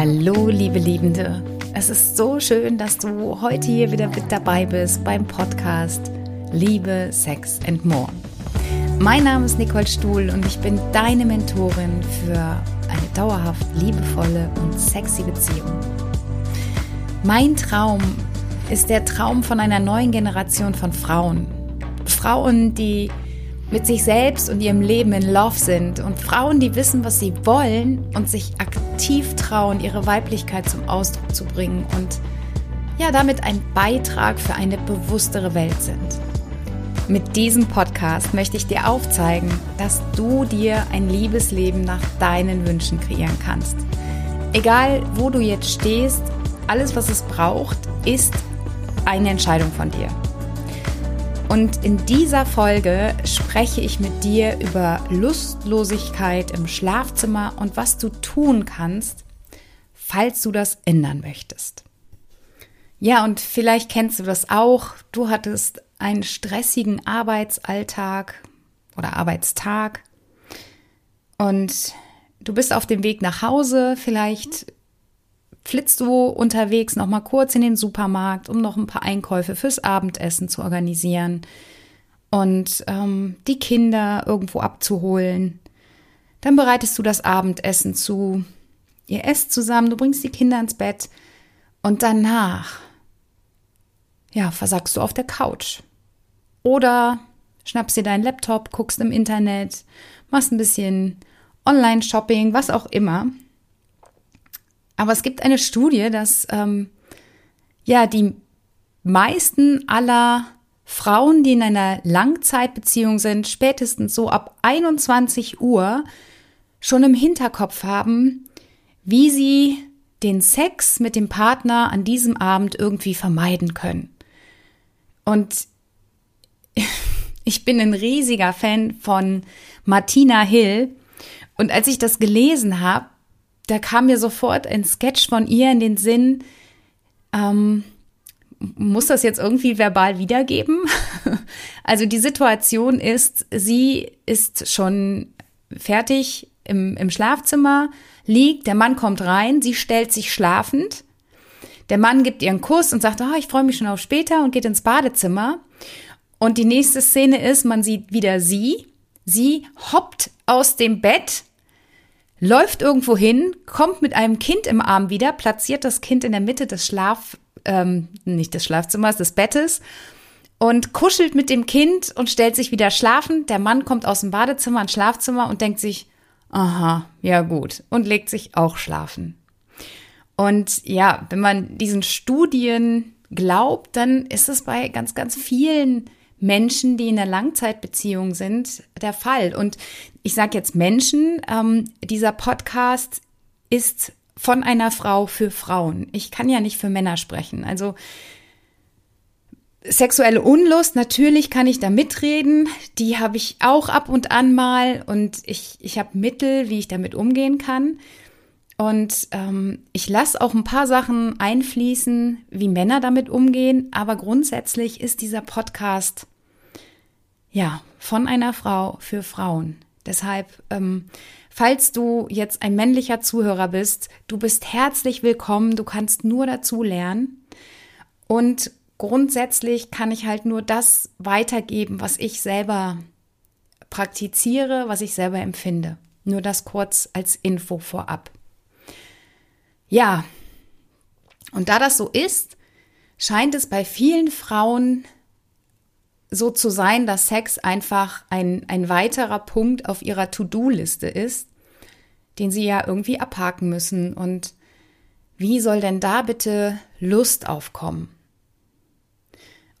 Hallo, liebe Liebende. Es ist so schön, dass du heute hier wieder mit dabei bist beim Podcast Liebe, Sex and More. Mein Name ist Nicole Stuhl und ich bin deine Mentorin für eine dauerhaft liebevolle und sexy Beziehung. Mein Traum ist der Traum von einer neuen Generation von Frauen. Frauen, die mit sich selbst und ihrem Leben in Love sind und Frauen, die wissen, was sie wollen und sich aktiv trauen, ihre Weiblichkeit zum Ausdruck zu bringen und ja, damit ein Beitrag für eine bewusstere Welt sind. Mit diesem Podcast möchte ich dir aufzeigen, dass du dir ein Liebesleben nach deinen Wünschen kreieren kannst. Egal, wo du jetzt stehst, alles, was es braucht, ist eine Entscheidung von dir. Und in dieser Folge spreche ich mit dir über Lustlosigkeit im Schlafzimmer und was du tun kannst, falls du das ändern möchtest. Ja, und vielleicht kennst du das auch. Du hattest einen stressigen Arbeitsalltag oder Arbeitstag und du bist auf dem Weg nach Hause. Vielleicht flitzt du unterwegs noch mal kurz in den Supermarkt, um noch ein paar Einkäufe fürs Abendessen zu organisieren und ähm, die Kinder irgendwo abzuholen. Dann bereitest du das Abendessen zu. Ihr esst zusammen, du bringst die Kinder ins Bett und danach, ja, versagst du auf der Couch. Oder schnappst dir deinen Laptop, guckst im Internet, machst ein bisschen Online-Shopping, was auch immer. Aber es gibt eine Studie, dass ähm, ja die meisten aller Frauen, die in einer Langzeitbeziehung sind, spätestens so ab 21 Uhr schon im Hinterkopf haben, wie sie den Sex mit dem Partner an diesem Abend irgendwie vermeiden können. Und ich bin ein riesiger Fan von Martina Hill. Und als ich das gelesen habe, da kam mir sofort ein Sketch von ihr in den Sinn. Ähm, muss das jetzt irgendwie verbal wiedergeben? also die Situation ist, sie ist schon fertig im, im Schlafzimmer, liegt, der Mann kommt rein, sie stellt sich schlafend. Der Mann gibt ihr einen Kuss und sagt, oh, ich freue mich schon auf später und geht ins Badezimmer. Und die nächste Szene ist, man sieht wieder sie. Sie hoppt aus dem Bett, läuft irgendwo hin, kommt mit einem Kind im Arm wieder, platziert das Kind in der Mitte des Schlaf, ähm, nicht des Schlafzimmers, des Bettes und kuschelt mit dem Kind und stellt sich wieder schlafen. Der Mann kommt aus dem Badezimmer ins Schlafzimmer und denkt sich, aha, ja gut, und legt sich auch schlafen. Und ja, wenn man diesen Studien glaubt, dann ist es bei ganz, ganz vielen Menschen, die in einer Langzeitbeziehung sind, der Fall. Und ich sage jetzt Menschen, ähm, dieser Podcast ist von einer Frau für Frauen. Ich kann ja nicht für Männer sprechen. Also sexuelle Unlust, natürlich kann ich da mitreden. Die habe ich auch ab und an mal und ich, ich habe Mittel, wie ich damit umgehen kann. Und ähm, ich lasse auch ein paar Sachen einfließen, wie Männer damit umgehen, aber grundsätzlich ist dieser Podcast ja von einer Frau für Frauen. Deshalb, ähm, falls du jetzt ein männlicher Zuhörer bist, du bist herzlich willkommen, du kannst nur dazu lernen. Und grundsätzlich kann ich halt nur das weitergeben, was ich selber praktiziere, was ich selber empfinde. Nur das kurz als Info vorab. Ja, und da das so ist, scheint es bei vielen Frauen so zu sein, dass Sex einfach ein, ein weiterer Punkt auf ihrer To-Do-Liste ist, den sie ja irgendwie abhaken müssen. Und wie soll denn da bitte Lust aufkommen?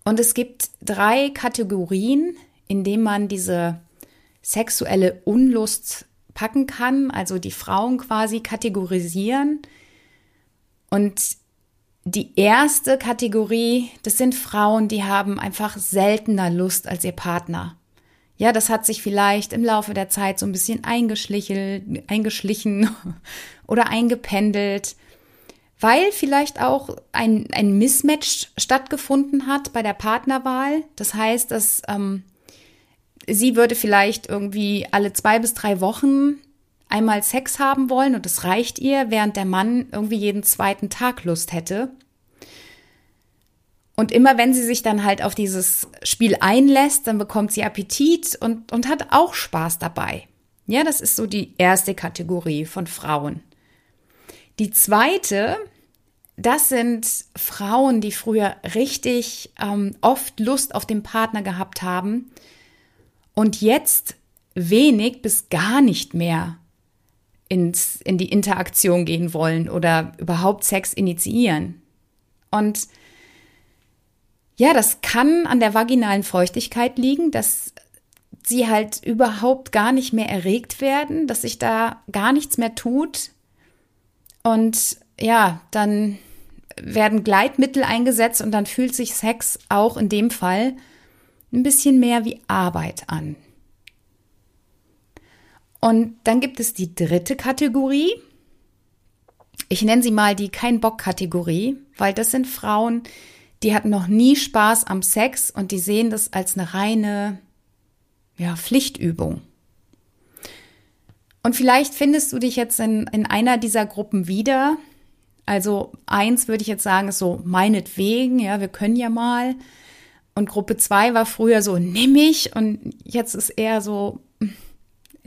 Und es gibt drei Kategorien, in denen man diese sexuelle Unlust packen kann, also die Frauen quasi kategorisieren und die erste Kategorie, das sind Frauen, die haben einfach seltener Lust als ihr Partner. Ja, das hat sich vielleicht im Laufe der Zeit so ein bisschen eingeschlichen, oder eingependelt, weil vielleicht auch ein, ein Mismatch stattgefunden hat bei der Partnerwahl. Das heißt, dass ähm, sie würde vielleicht irgendwie alle zwei bis drei Wochen einmal Sex haben wollen und es reicht ihr, während der Mann irgendwie jeden zweiten Tag Lust hätte. Und immer wenn sie sich dann halt auf dieses Spiel einlässt, dann bekommt sie Appetit und, und hat auch Spaß dabei. Ja, das ist so die erste Kategorie von Frauen. Die zweite, das sind Frauen, die früher richtig ähm, oft Lust auf den Partner gehabt haben und jetzt wenig bis gar nicht mehr ins, in die Interaktion gehen wollen oder überhaupt Sex initiieren. Und ja, das kann an der vaginalen Feuchtigkeit liegen, dass sie halt überhaupt gar nicht mehr erregt werden, dass sich da gar nichts mehr tut. Und ja, dann werden Gleitmittel eingesetzt und dann fühlt sich Sex auch in dem Fall ein bisschen mehr wie Arbeit an. Und dann gibt es die dritte Kategorie. Ich nenne sie mal die Kein-Bock-Kategorie, weil das sind Frauen, die hatten noch nie Spaß am Sex und die sehen das als eine reine ja, Pflichtübung. Und vielleicht findest du dich jetzt in, in einer dieser Gruppen wieder. Also eins würde ich jetzt sagen, ist so meinetwegen, ja, wir können ja mal. Und Gruppe zwei war früher so, nimm ich. Und jetzt ist eher so,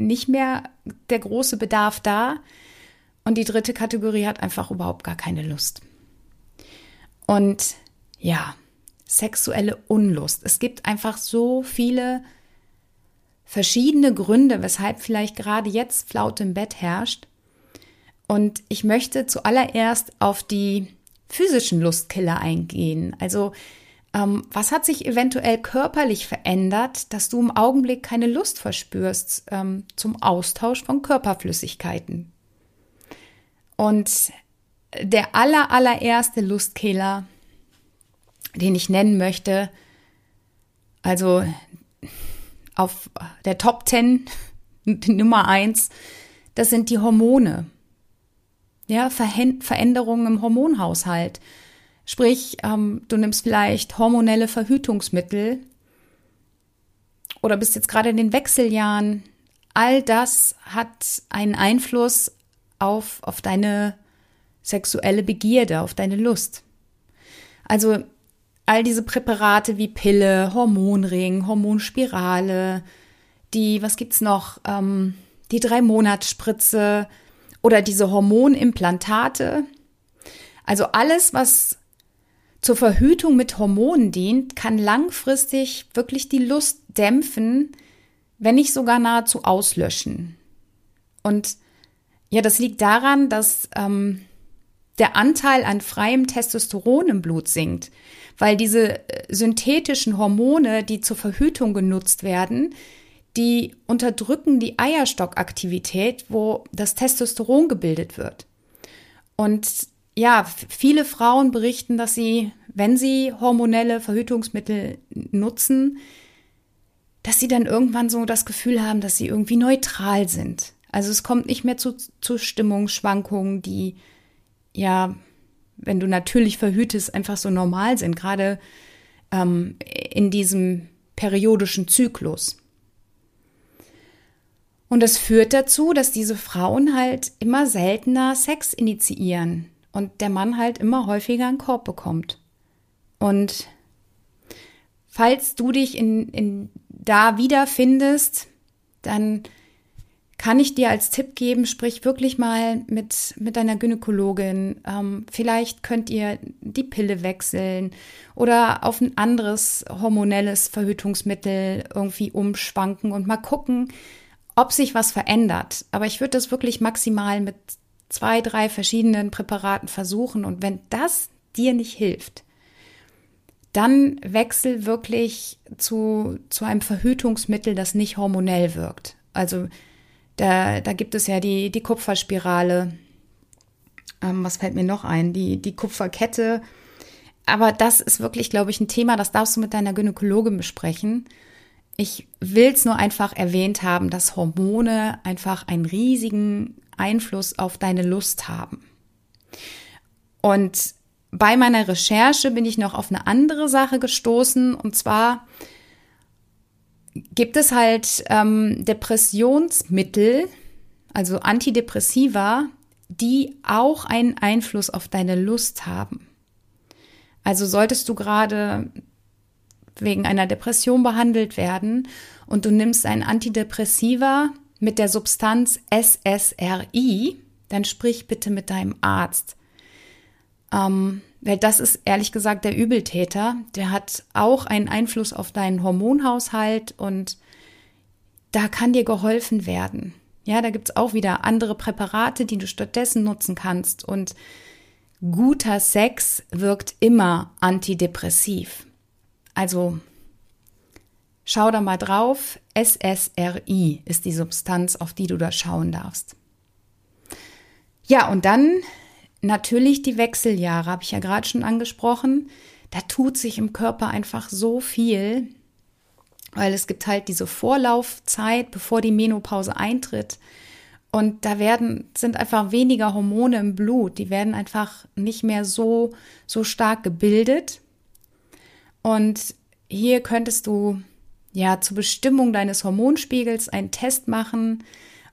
nicht mehr der große Bedarf da. Und die dritte Kategorie hat einfach überhaupt gar keine Lust. Und ja, sexuelle Unlust. Es gibt einfach so viele verschiedene Gründe, weshalb vielleicht gerade jetzt Flaute im Bett herrscht. Und ich möchte zuallererst auf die physischen Lustkiller eingehen. Also was hat sich eventuell körperlich verändert, dass du im Augenblick keine Lust verspürst ähm, zum Austausch von Körperflüssigkeiten? Und der aller, allererste Lustkiller, den ich nennen möchte, also auf der Top 10, Nummer 1, das sind die Hormone. Ja, Veränderungen im Hormonhaushalt. Sprich, ähm, du nimmst vielleicht hormonelle Verhütungsmittel oder bist jetzt gerade in den Wechseljahren. All das hat einen Einfluss auf, auf deine sexuelle Begierde, auf deine Lust. Also all diese Präparate wie Pille, Hormonring, Hormonspirale, die, was gibt's noch, ähm, die drei Monatsspritze oder diese Hormonimplantate. Also alles, was zur Verhütung mit Hormonen dient, kann langfristig wirklich die Lust dämpfen, wenn nicht sogar nahezu auslöschen. Und ja, das liegt daran, dass ähm, der Anteil an freiem Testosteron im Blut sinkt, weil diese äh, synthetischen Hormone, die zur Verhütung genutzt werden, die unterdrücken die Eierstockaktivität, wo das Testosteron gebildet wird. Und ja, viele Frauen berichten, dass sie, wenn sie hormonelle Verhütungsmittel nutzen, dass sie dann irgendwann so das Gefühl haben, dass sie irgendwie neutral sind. Also es kommt nicht mehr zu, zu Stimmungsschwankungen, die ja, wenn du natürlich verhütest, einfach so normal sind, gerade ähm, in diesem periodischen Zyklus. Und das führt dazu, dass diese Frauen halt immer seltener Sex initiieren und der Mann halt immer häufiger einen Korb bekommt. Und falls du dich in, in da wiederfindest, dann kann ich dir als Tipp geben, sprich wirklich mal mit, mit deiner Gynäkologin. Ähm, vielleicht könnt ihr die Pille wechseln oder auf ein anderes hormonelles Verhütungsmittel irgendwie umschwanken und mal gucken, ob sich was verändert. Aber ich würde das wirklich maximal mit zwei, drei verschiedenen Präparaten versuchen. Und wenn das dir nicht hilft, dann wechsel wirklich zu, zu einem Verhütungsmittel, das nicht hormonell wirkt. Also da, da gibt es ja die, die Kupferspirale. Ähm, was fällt mir noch ein? Die, die Kupferkette. Aber das ist wirklich, glaube ich, ein Thema, das darfst du mit deiner Gynäkologin besprechen. Ich will es nur einfach erwähnt haben, dass Hormone einfach einen riesigen Einfluss auf deine Lust haben. Und bei meiner Recherche bin ich noch auf eine andere Sache gestoßen und zwar gibt es halt ähm, Depressionsmittel, also Antidepressiva, die auch einen Einfluss auf deine Lust haben. Also solltest du gerade wegen einer Depression behandelt werden und du nimmst ein Antidepressiva mit der Substanz SSRI, dann sprich bitte mit deinem Arzt. Ähm, weil das ist ehrlich gesagt der Übeltäter. Der hat auch einen Einfluss auf deinen Hormonhaushalt und da kann dir geholfen werden. Ja, da gibt's auch wieder andere Präparate, die du stattdessen nutzen kannst. Und guter Sex wirkt immer antidepressiv. Also schau da mal drauf. SSRI ist die Substanz, auf die du da schauen darfst. Ja, und dann natürlich die Wechseljahre, habe ich ja gerade schon angesprochen. Da tut sich im Körper einfach so viel, weil es gibt halt diese Vorlaufzeit, bevor die Menopause eintritt. Und da werden, sind einfach weniger Hormone im Blut. Die werden einfach nicht mehr so, so stark gebildet. Und hier könntest du ja zur Bestimmung deines Hormonspiegels einen Test machen.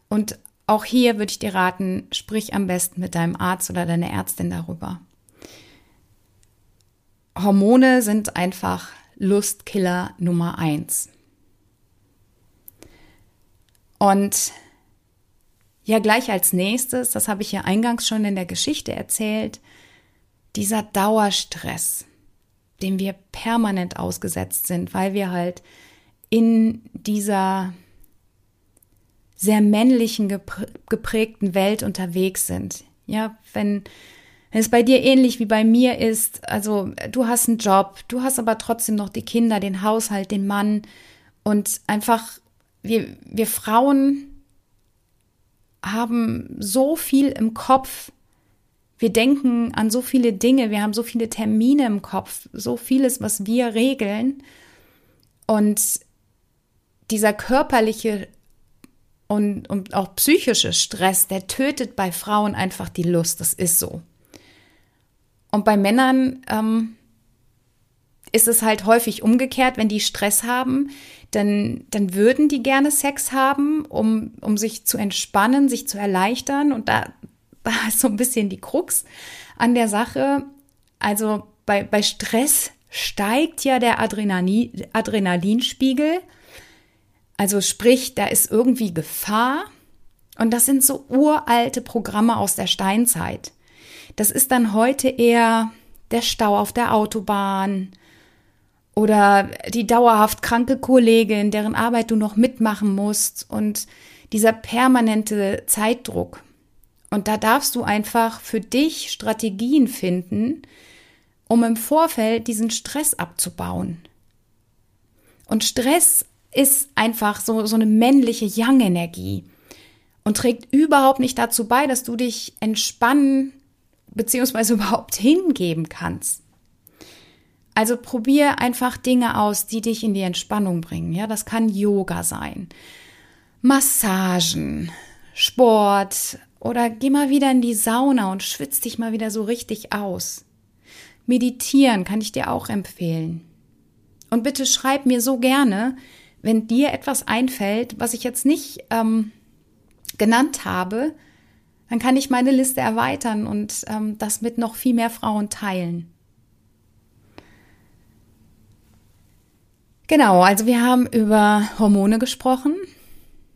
Und auch hier würde ich dir raten, sprich am besten mit deinem Arzt oder deiner Ärztin darüber. Hormone sind einfach Lustkiller Nummer eins. Und ja, gleich als nächstes, das habe ich ja eingangs schon in der Geschichte erzählt, dieser Dauerstress, dem wir permanent ausgesetzt sind, weil wir halt in dieser sehr männlichen geprägten Welt unterwegs sind. Ja, wenn, wenn es bei dir ähnlich wie bei mir ist, also du hast einen Job, du hast aber trotzdem noch die Kinder, den Haushalt, den Mann und einfach wir, wir Frauen haben so viel im Kopf. Wir denken an so viele Dinge, wir haben so viele Termine im Kopf, so vieles, was wir regeln. Und dieser körperliche und, und auch psychische Stress, der tötet bei Frauen einfach die Lust. Das ist so. Und bei Männern ähm, ist es halt häufig umgekehrt, wenn die Stress haben, dann, dann würden die gerne Sex haben, um, um sich zu entspannen, sich zu erleichtern. Und da, da ist so ein bisschen die Krux an der Sache. Also bei, bei Stress steigt ja der Adrenalin, Adrenalinspiegel. Also sprich, da ist irgendwie Gefahr. Und das sind so uralte Programme aus der Steinzeit. Das ist dann heute eher der Stau auf der Autobahn, oder die dauerhaft kranke Kollegin, deren Arbeit du noch mitmachen musst und dieser permanente Zeitdruck. Und da darfst du einfach für dich Strategien finden, um im Vorfeld diesen Stress abzubauen. Und Stress ist einfach so, so eine männliche Yang-Energie und trägt überhaupt nicht dazu bei, dass du dich entspannen bzw. überhaupt hingeben kannst. Also probier einfach Dinge aus, die dich in die Entspannung bringen. Ja, das kann Yoga sein, Massagen, Sport oder geh mal wieder in die Sauna und schwitz dich mal wieder so richtig aus. Meditieren kann ich dir auch empfehlen. Und bitte schreib mir so gerne, wenn dir etwas einfällt, was ich jetzt nicht ähm, genannt habe, dann kann ich meine Liste erweitern und ähm, das mit noch viel mehr Frauen teilen. Genau, also wir haben über Hormone gesprochen.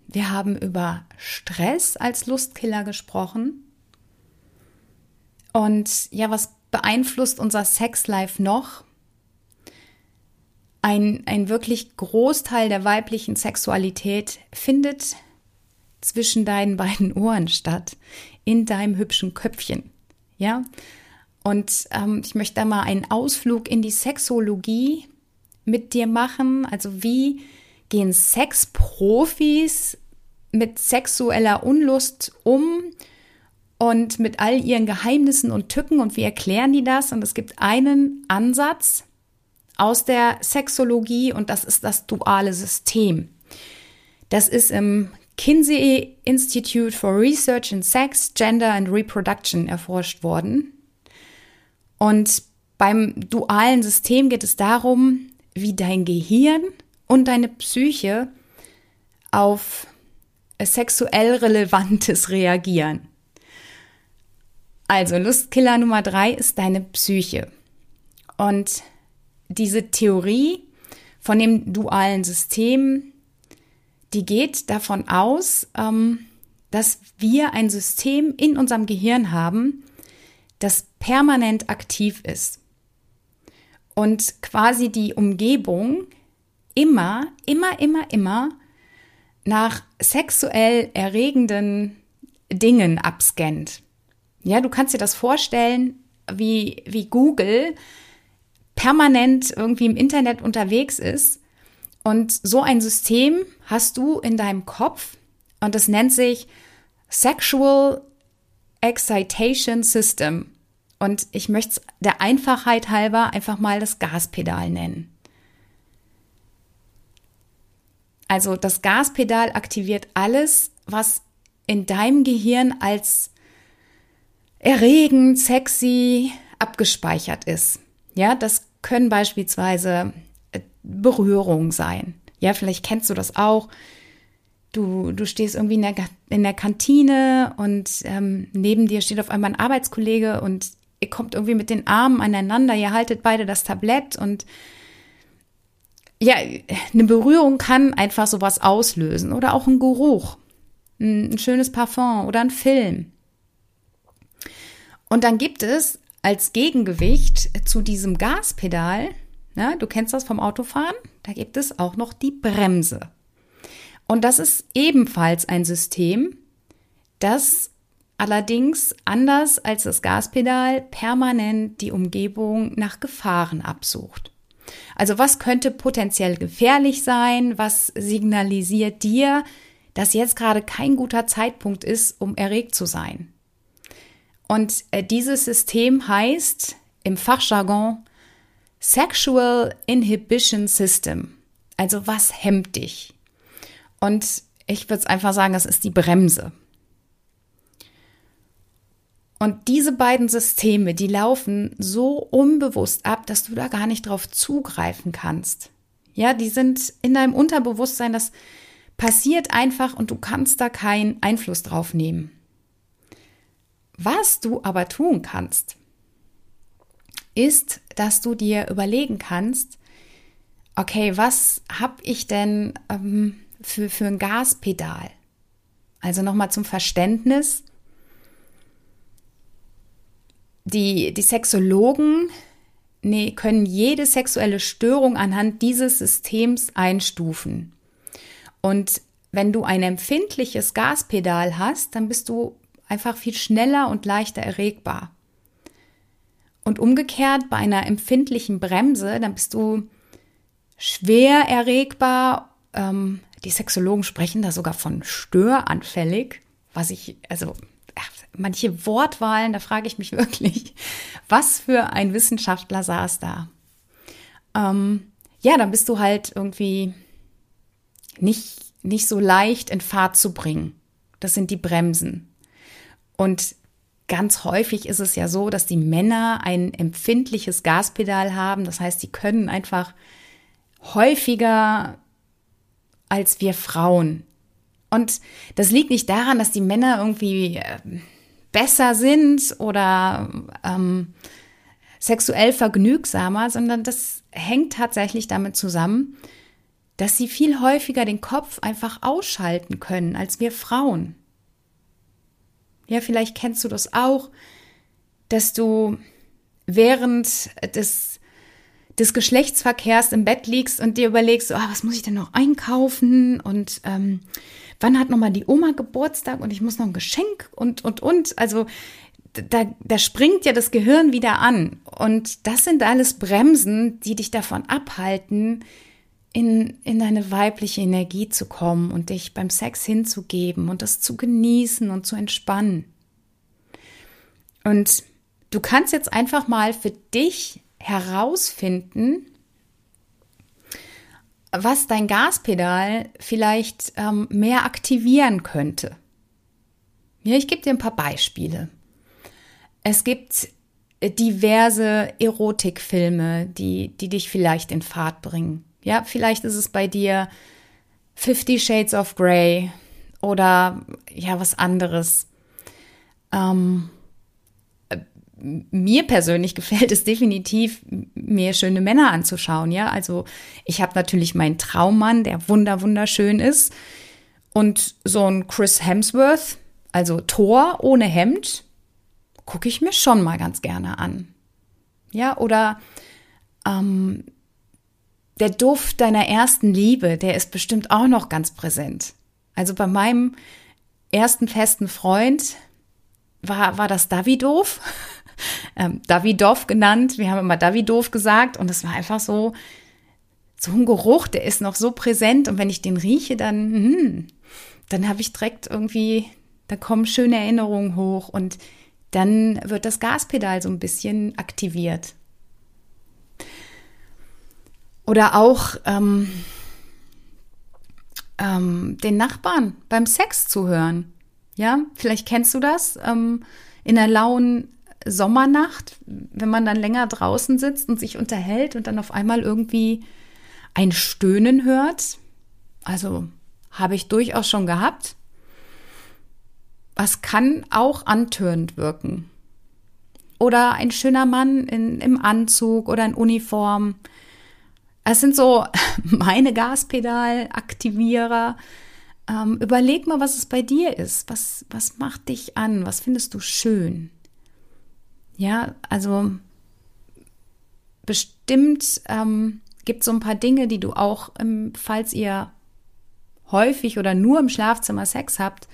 Wir haben über Stress als Lustkiller gesprochen. Und ja, was beeinflusst unser Sexlife noch? Ein, ein wirklich Großteil der weiblichen Sexualität findet zwischen deinen beiden Ohren statt, in deinem hübschen Köpfchen. Ja? Und ähm, ich möchte da mal einen Ausflug in die Sexologie mit dir machen? Also wie gehen Sexprofis mit sexueller Unlust um und mit all ihren Geheimnissen und Tücken und wie erklären die das? Und es gibt einen Ansatz aus der Sexologie und das ist das duale System. Das ist im Kinsey Institute for Research in Sex, Gender and Reproduction erforscht worden. Und beim dualen System geht es darum, wie dein Gehirn und deine Psyche auf sexuell Relevantes reagieren. Also Lustkiller Nummer drei ist deine Psyche. Und diese Theorie von dem dualen System, die geht davon aus, ähm, dass wir ein System in unserem Gehirn haben, das permanent aktiv ist und quasi die Umgebung immer, immer, immer, immer nach sexuell erregenden Dingen abscannt. Ja, du kannst dir das vorstellen, wie, wie Google permanent irgendwie im Internet unterwegs ist. Und so ein System hast du in deinem Kopf und das nennt sich Sexual Excitation System. Und ich möchte es der Einfachheit halber einfach mal das Gaspedal nennen. Also das Gaspedal aktiviert alles, was in deinem Gehirn als erregend, sexy abgespeichert ist. Ja, das können beispielsweise äh, Berührungen sein. Ja, vielleicht kennst du das auch. Du, du stehst irgendwie in der, in der Kantine und ähm, neben dir steht auf einmal ein Arbeitskollege und ihr kommt irgendwie mit den Armen aneinander, ihr haltet beide das Tablett und ja, eine Berührung kann einfach sowas auslösen oder auch ein Geruch, ein, ein schönes Parfum oder ein Film. Und dann gibt es als Gegengewicht zu diesem Gaspedal, na, du kennst das vom Autofahren, da gibt es auch noch die Bremse. Und das ist ebenfalls ein System, das allerdings anders als das Gaspedal permanent die Umgebung nach Gefahren absucht. Also was könnte potenziell gefährlich sein? Was signalisiert dir, dass jetzt gerade kein guter Zeitpunkt ist, um erregt zu sein? Und äh, dieses System heißt im Fachjargon Sexual Inhibition System. Also was hemmt dich? Und ich würde es einfach sagen, das ist die Bremse. Und diese beiden Systeme, die laufen so unbewusst ab, dass du da gar nicht drauf zugreifen kannst. Ja, die sind in deinem Unterbewusstsein, das passiert einfach und du kannst da keinen Einfluss drauf nehmen. Was du aber tun kannst, ist, dass du dir überlegen kannst, okay, was habe ich denn ähm, für, für ein Gaspedal? Also nochmal zum Verständnis. Die, die Sexologen nee, können jede sexuelle Störung anhand dieses Systems einstufen. Und wenn du ein empfindliches Gaspedal hast, dann bist du einfach viel schneller und leichter erregbar. Und umgekehrt bei einer empfindlichen Bremse, dann bist du schwer erregbar. Ähm, die Sexologen sprechen da sogar von störanfällig, was ich, also manche Wortwahlen, da frage ich mich wirklich, was für ein Wissenschaftler saß da. Ähm, ja, dann bist du halt irgendwie nicht, nicht so leicht in Fahrt zu bringen. Das sind die Bremsen. Und ganz häufig ist es ja so, dass die Männer ein empfindliches Gaspedal haben. Das heißt, sie können einfach häufiger als wir Frauen. Und das liegt nicht daran, dass die Männer irgendwie äh, besser sind oder ähm, sexuell vergnügsamer, sondern das hängt tatsächlich damit zusammen, dass sie viel häufiger den Kopf einfach ausschalten können als wir Frauen. Ja, vielleicht kennst du das auch, dass du während des, des Geschlechtsverkehrs im Bett liegst und dir überlegst, oh, was muss ich denn noch einkaufen und ähm, wann hat nochmal die Oma Geburtstag und ich muss noch ein Geschenk und, und, und. Also da, da springt ja das Gehirn wieder an. Und das sind alles Bremsen, die dich davon abhalten, in, in deine weibliche Energie zu kommen und dich beim Sex hinzugeben und das zu genießen und zu entspannen. Und du kannst jetzt einfach mal für dich herausfinden, was dein Gaspedal vielleicht ähm, mehr aktivieren könnte. Ja, ich gebe dir ein paar Beispiele. Es gibt diverse Erotikfilme, die, die dich vielleicht in Fahrt bringen. Ja, vielleicht ist es bei dir Fifty Shades of Grey oder ja, was anderes. Ähm, mir persönlich gefällt es definitiv, mir schöne Männer anzuschauen. Ja, also ich habe natürlich meinen Traummann, der wunder wunderschön ist, und so ein Chris Hemsworth, also Thor ohne Hemd, gucke ich mir schon mal ganz gerne an. Ja, oder ähm, der Duft deiner ersten Liebe, der ist bestimmt auch noch ganz präsent. Also bei meinem ersten festen Freund war, war das Davidov, ähm, Davidov genannt. Wir haben immer Davidov gesagt und es war einfach so, so ein Geruch, der ist noch so präsent und wenn ich den rieche, dann, hm, dann habe ich direkt irgendwie, da kommen schöne Erinnerungen hoch und dann wird das Gaspedal so ein bisschen aktiviert. Oder auch ähm, ähm, den Nachbarn beim Sex zu hören. Ja, vielleicht kennst du das ähm, in einer lauen Sommernacht, wenn man dann länger draußen sitzt und sich unterhält und dann auf einmal irgendwie ein Stöhnen hört. Also habe ich durchaus schon gehabt. Was kann auch antörend wirken. Oder ein schöner Mann in, im Anzug oder in Uniform. Es sind so meine Gaspedalaktivierer. Ähm, überleg mal, was es bei dir ist. Was, was macht dich an? Was findest du schön? Ja, also bestimmt ähm, gibt es so ein paar Dinge, die du auch, ähm, falls ihr häufig oder nur im Schlafzimmer Sex habt,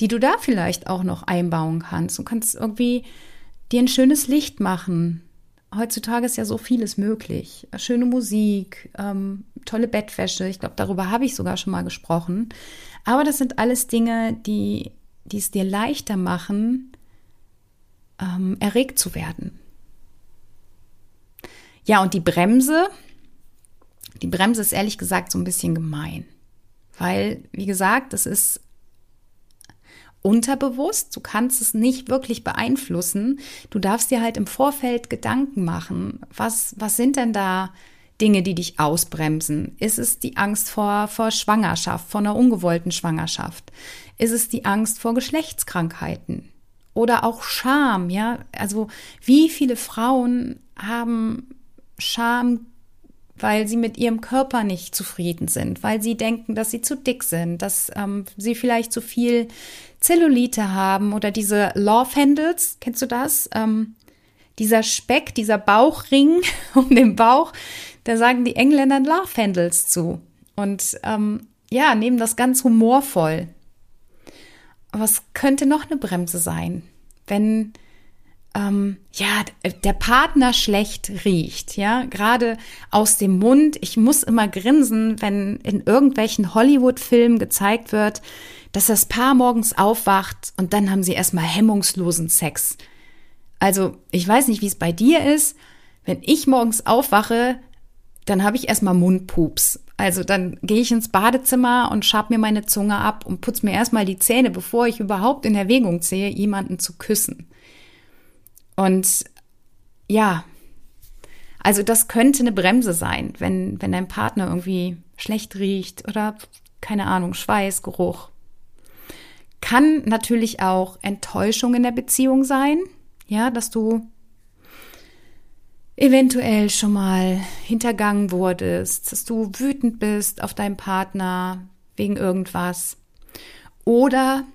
die du da vielleicht auch noch einbauen kannst. Du kannst irgendwie dir ein schönes Licht machen. Heutzutage ist ja so vieles möglich. Schöne Musik, ähm, tolle Bettwäsche. Ich glaube, darüber habe ich sogar schon mal gesprochen. Aber das sind alles Dinge, die, die es dir leichter machen, ähm, erregt zu werden. Ja, und die Bremse, die Bremse ist ehrlich gesagt so ein bisschen gemein. Weil, wie gesagt, das ist unterbewusst, du kannst es nicht wirklich beeinflussen. Du darfst dir halt im Vorfeld Gedanken machen. Was, was sind denn da Dinge, die dich ausbremsen? Ist es die Angst vor, vor Schwangerschaft, vor einer ungewollten Schwangerschaft? Ist es die Angst vor Geschlechtskrankheiten? Oder auch Scham, ja? Also, wie viele Frauen haben Scham weil sie mit ihrem Körper nicht zufrieden sind, weil sie denken, dass sie zu dick sind, dass ähm, sie vielleicht zu viel Zellulite haben oder diese Love Handles, kennst du das? Ähm, dieser Speck, dieser Bauchring um den Bauch, da sagen die Engländer Love Handles zu und ähm, ja, nehmen das ganz humorvoll. Es könnte noch eine Bremse sein, wenn ähm, ja, der Partner schlecht riecht, ja, gerade aus dem Mund. Ich muss immer grinsen, wenn in irgendwelchen Hollywood-Filmen gezeigt wird, dass das Paar morgens aufwacht und dann haben sie erstmal hemmungslosen Sex. Also, ich weiß nicht, wie es bei dir ist. Wenn ich morgens aufwache, dann habe ich erstmal Mundpups. Also dann gehe ich ins Badezimmer und schab mir meine Zunge ab und putze mir erstmal die Zähne, bevor ich überhaupt in Erwägung ziehe, jemanden zu küssen. Und ja, also das könnte eine Bremse sein, wenn, wenn dein Partner irgendwie schlecht riecht oder keine Ahnung, Schweißgeruch. Kann natürlich auch Enttäuschung in der Beziehung sein, ja, dass du eventuell schon mal hintergangen wurdest, dass du wütend bist auf deinen Partner wegen irgendwas. Oder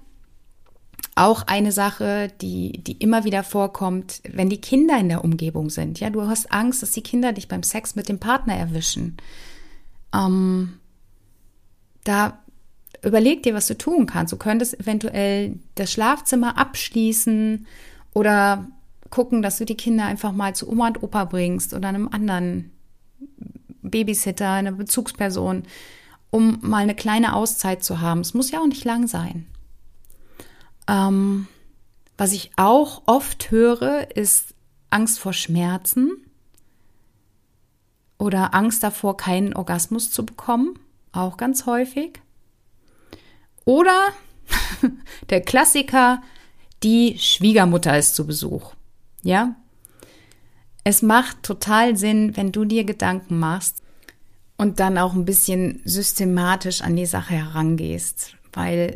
auch eine Sache, die, die immer wieder vorkommt, wenn die Kinder in der Umgebung sind. Ja, du hast Angst, dass die Kinder dich beim Sex mit dem Partner erwischen. Ähm, da überleg dir, was du tun kannst. Du könntest eventuell das Schlafzimmer abschließen oder gucken, dass du die Kinder einfach mal zu Oma und Opa bringst oder einem anderen Babysitter, einer Bezugsperson, um mal eine kleine Auszeit zu haben. Es muss ja auch nicht lang sein. Ähm, was ich auch oft höre, ist Angst vor Schmerzen oder Angst davor, keinen Orgasmus zu bekommen, auch ganz häufig. Oder der Klassiker, die Schwiegermutter ist zu Besuch. Ja? Es macht total Sinn, wenn du dir Gedanken machst und dann auch ein bisschen systematisch an die Sache herangehst, weil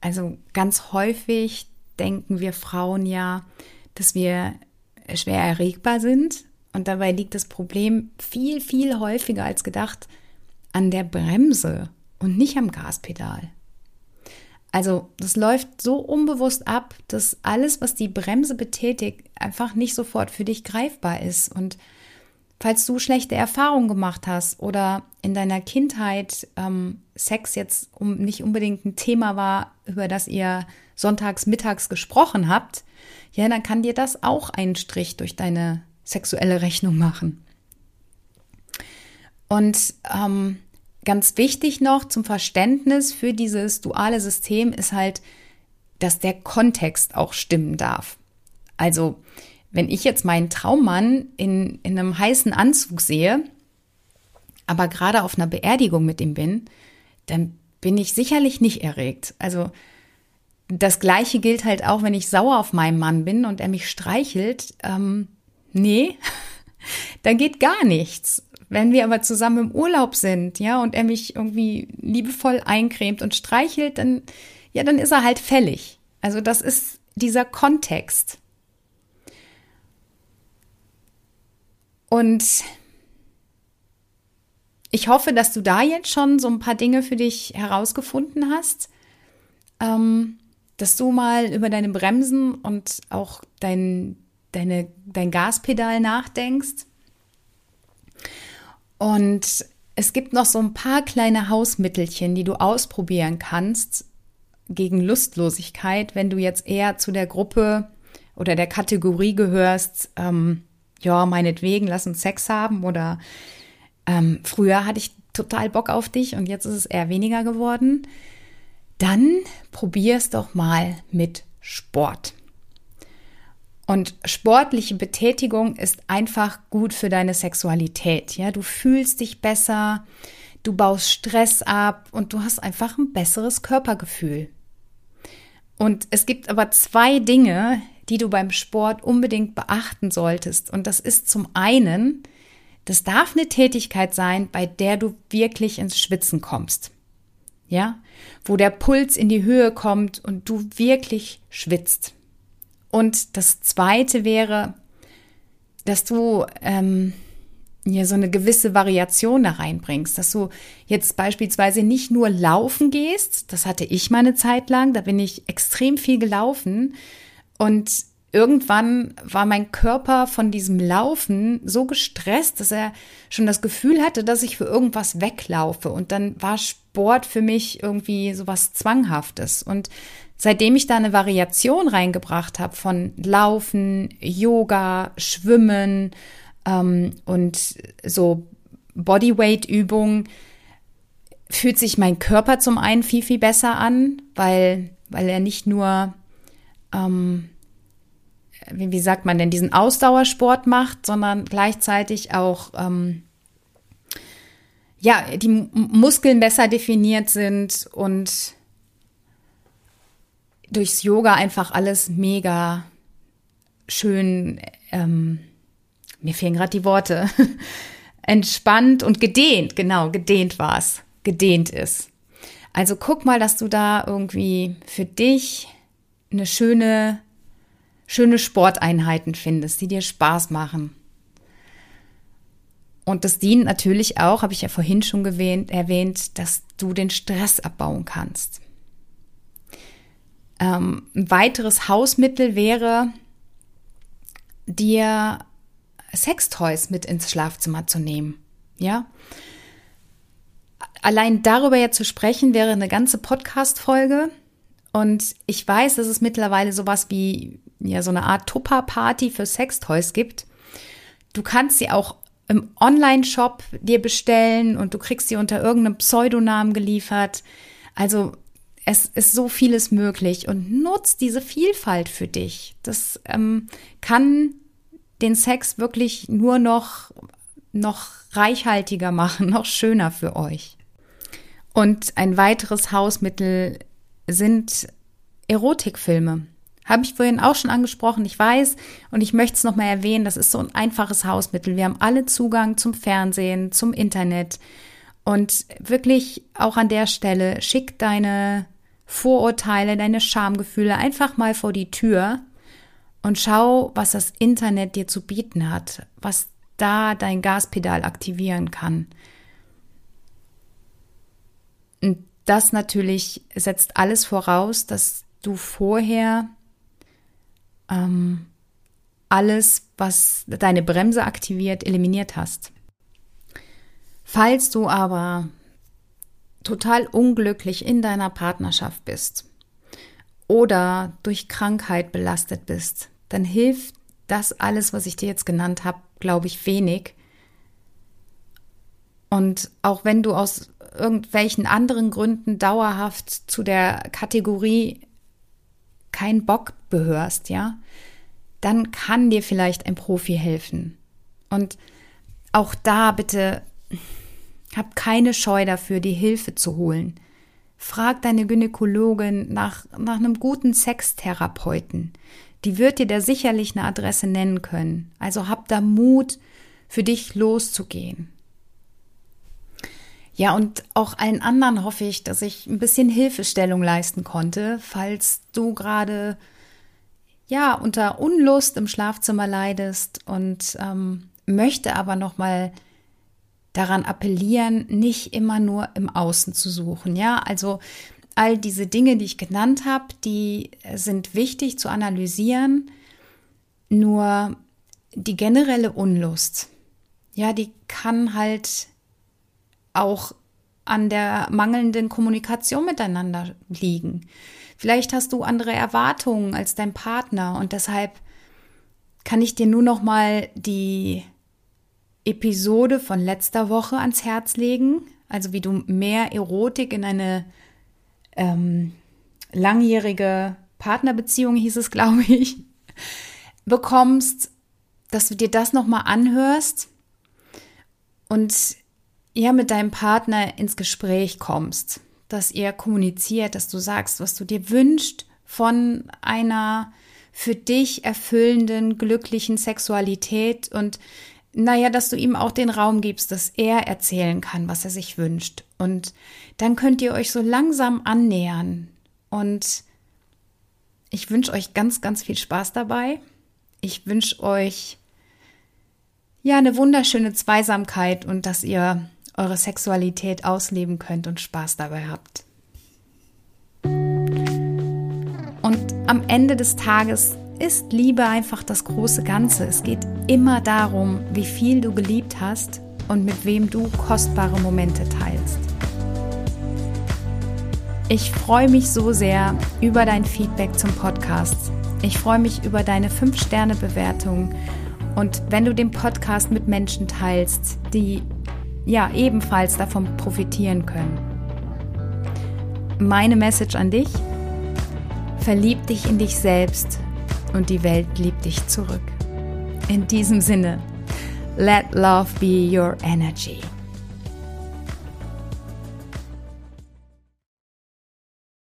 Also ganz häufig denken wir Frauen ja, dass wir schwer erregbar sind. Und dabei liegt das Problem viel, viel häufiger als gedacht an der Bremse und nicht am Gaspedal. Also das läuft so unbewusst ab, dass alles, was die Bremse betätigt, einfach nicht sofort für dich greifbar ist. Und falls du schlechte Erfahrungen gemacht hast oder in deiner Kindheit ähm, Sex jetzt um, nicht unbedingt ein Thema war, über das ihr sonntags, mittags gesprochen habt, ja, dann kann dir das auch einen Strich durch deine sexuelle Rechnung machen. Und ähm, ganz wichtig noch zum Verständnis für dieses duale System ist halt, dass der Kontext auch stimmen darf. Also, wenn ich jetzt meinen Traummann in, in einem heißen Anzug sehe, aber gerade auf einer Beerdigung mit ihm bin, dann bin ich sicherlich nicht erregt. Also, das Gleiche gilt halt auch, wenn ich sauer auf meinen Mann bin und er mich streichelt. Ähm, nee, da geht gar nichts. Wenn wir aber zusammen im Urlaub sind, ja, und er mich irgendwie liebevoll eincremt und streichelt, dann, ja, dann ist er halt fällig. Also das ist dieser Kontext. Und ich hoffe, dass du da jetzt schon so ein paar Dinge für dich herausgefunden hast. Ähm, dass du mal über deine Bremsen und auch dein, deine, dein Gaspedal nachdenkst. Und es gibt noch so ein paar kleine Hausmittelchen, die du ausprobieren kannst gegen Lustlosigkeit, wenn du jetzt eher zu der Gruppe oder der Kategorie gehörst, ähm, ja, meinetwegen, lass uns Sex haben oder ähm, früher hatte ich total Bock auf dich und jetzt ist es eher weniger geworden dann probier es doch mal mit Sport. Und sportliche Betätigung ist einfach gut für deine Sexualität. Ja, du fühlst dich besser, du baust Stress ab und du hast einfach ein besseres Körpergefühl. Und es gibt aber zwei Dinge, die du beim Sport unbedingt beachten solltest. Und das ist zum einen, das darf eine Tätigkeit sein, bei der du wirklich ins Schwitzen kommst ja, wo der Puls in die Höhe kommt und du wirklich schwitzt. Und das Zweite wäre, dass du ähm, ja so eine gewisse Variation da reinbringst, dass du jetzt beispielsweise nicht nur laufen gehst, das hatte ich mal eine Zeit lang, da bin ich extrem viel gelaufen und irgendwann war mein Körper von diesem Laufen so gestresst, dass er schon das Gefühl hatte, dass ich für irgendwas weglaufe. Und dann war Sport für mich irgendwie sowas Zwanghaftes. Und seitdem ich da eine Variation reingebracht habe von Laufen, Yoga, Schwimmen ähm, und so Bodyweight-Übungen, fühlt sich mein Körper zum einen viel, viel besser an, weil, weil er nicht nur ähm, wie, wie sagt man denn, diesen Ausdauersport macht, sondern gleichzeitig auch ähm, ja, die Muskeln besser definiert sind und durchs Yoga einfach alles mega schön, ähm, mir fehlen gerade die Worte, entspannt und gedehnt, genau, gedehnt war es, gedehnt ist. Also guck mal, dass du da irgendwie für dich eine schöne schöne Sporteinheiten findest, die dir Spaß machen. Und das dient natürlich auch, habe ich ja vorhin schon gewähnt, erwähnt, dass du den Stress abbauen kannst. Ähm, ein weiteres Hausmittel wäre, dir Sextoys mit ins Schlafzimmer zu nehmen. Ja. Allein darüber jetzt zu sprechen, wäre eine ganze Podcast-Folge. Und ich weiß, dass es mittlerweile sowas wie ja so eine Art Tupper-Party für Sextoys gibt. Du kannst sie auch im Online-Shop dir bestellen und du kriegst sie unter irgendeinem Pseudonamen geliefert. Also es ist so vieles möglich und nutzt diese Vielfalt für dich. Das ähm, kann den Sex wirklich nur noch, noch reichhaltiger machen, noch schöner für euch. Und ein weiteres Hausmittel sind Erotikfilme. Habe ich vorhin auch schon angesprochen, ich weiß und ich möchte es nochmal erwähnen, das ist so ein einfaches Hausmittel. Wir haben alle Zugang zum Fernsehen, zum Internet und wirklich auch an der Stelle schick deine Vorurteile, deine Schamgefühle einfach mal vor die Tür und schau, was das Internet dir zu bieten hat, was da dein Gaspedal aktivieren kann. Und das natürlich setzt alles voraus, dass du vorher ähm, alles, was deine Bremse aktiviert, eliminiert hast. Falls du aber total unglücklich in deiner Partnerschaft bist oder durch Krankheit belastet bist, dann hilft das alles, was ich dir jetzt genannt habe, glaube ich, wenig. Und auch wenn du aus irgendwelchen anderen Gründen dauerhaft zu der Kategorie kein Bock behörst, ja, dann kann dir vielleicht ein Profi helfen. Und auch da bitte hab keine Scheu dafür, die Hilfe zu holen. Frag deine Gynäkologin nach, nach einem guten Sextherapeuten. Die wird dir da sicherlich eine Adresse nennen können. Also hab da Mut, für dich loszugehen. Ja, und auch allen anderen hoffe ich, dass ich ein bisschen Hilfestellung leisten konnte, falls du gerade ja unter Unlust im Schlafzimmer leidest und ähm, möchte aber noch mal daran appellieren, nicht immer nur im Außen zu suchen. Ja, also all diese Dinge, die ich genannt habe, die sind wichtig zu analysieren. Nur die generelle Unlust, ja, die kann halt auch an der mangelnden Kommunikation miteinander liegen. Vielleicht hast du andere Erwartungen als dein Partner und deshalb kann ich dir nur noch mal die Episode von letzter Woche ans Herz legen, also wie du mehr Erotik in eine ähm, langjährige Partnerbeziehung, hieß es, glaube ich, bekommst, dass du dir das nochmal anhörst und ja mit deinem Partner ins Gespräch kommst, dass ihr kommuniziert, dass du sagst, was du dir wünschst von einer für dich erfüllenden, glücklichen Sexualität und naja, dass du ihm auch den Raum gibst, dass er erzählen kann, was er sich wünscht. Und dann könnt ihr euch so langsam annähern. Und ich wünsche euch ganz, ganz viel Spaß dabei. Ich wünsche euch ja eine wunderschöne Zweisamkeit und dass ihr eure Sexualität ausleben könnt und Spaß dabei habt. Und am Ende des Tages ist Liebe einfach das große Ganze. Es geht immer darum, wie viel du geliebt hast und mit wem du kostbare Momente teilst. Ich freue mich so sehr über dein Feedback zum Podcast. Ich freue mich über deine 5-Sterne-Bewertung und wenn du den Podcast mit Menschen teilst, die ja ebenfalls davon profitieren können. Meine Message an dich: Verlieb dich in dich selbst und die Welt liebt dich zurück. In diesem Sinne, let love be your energy.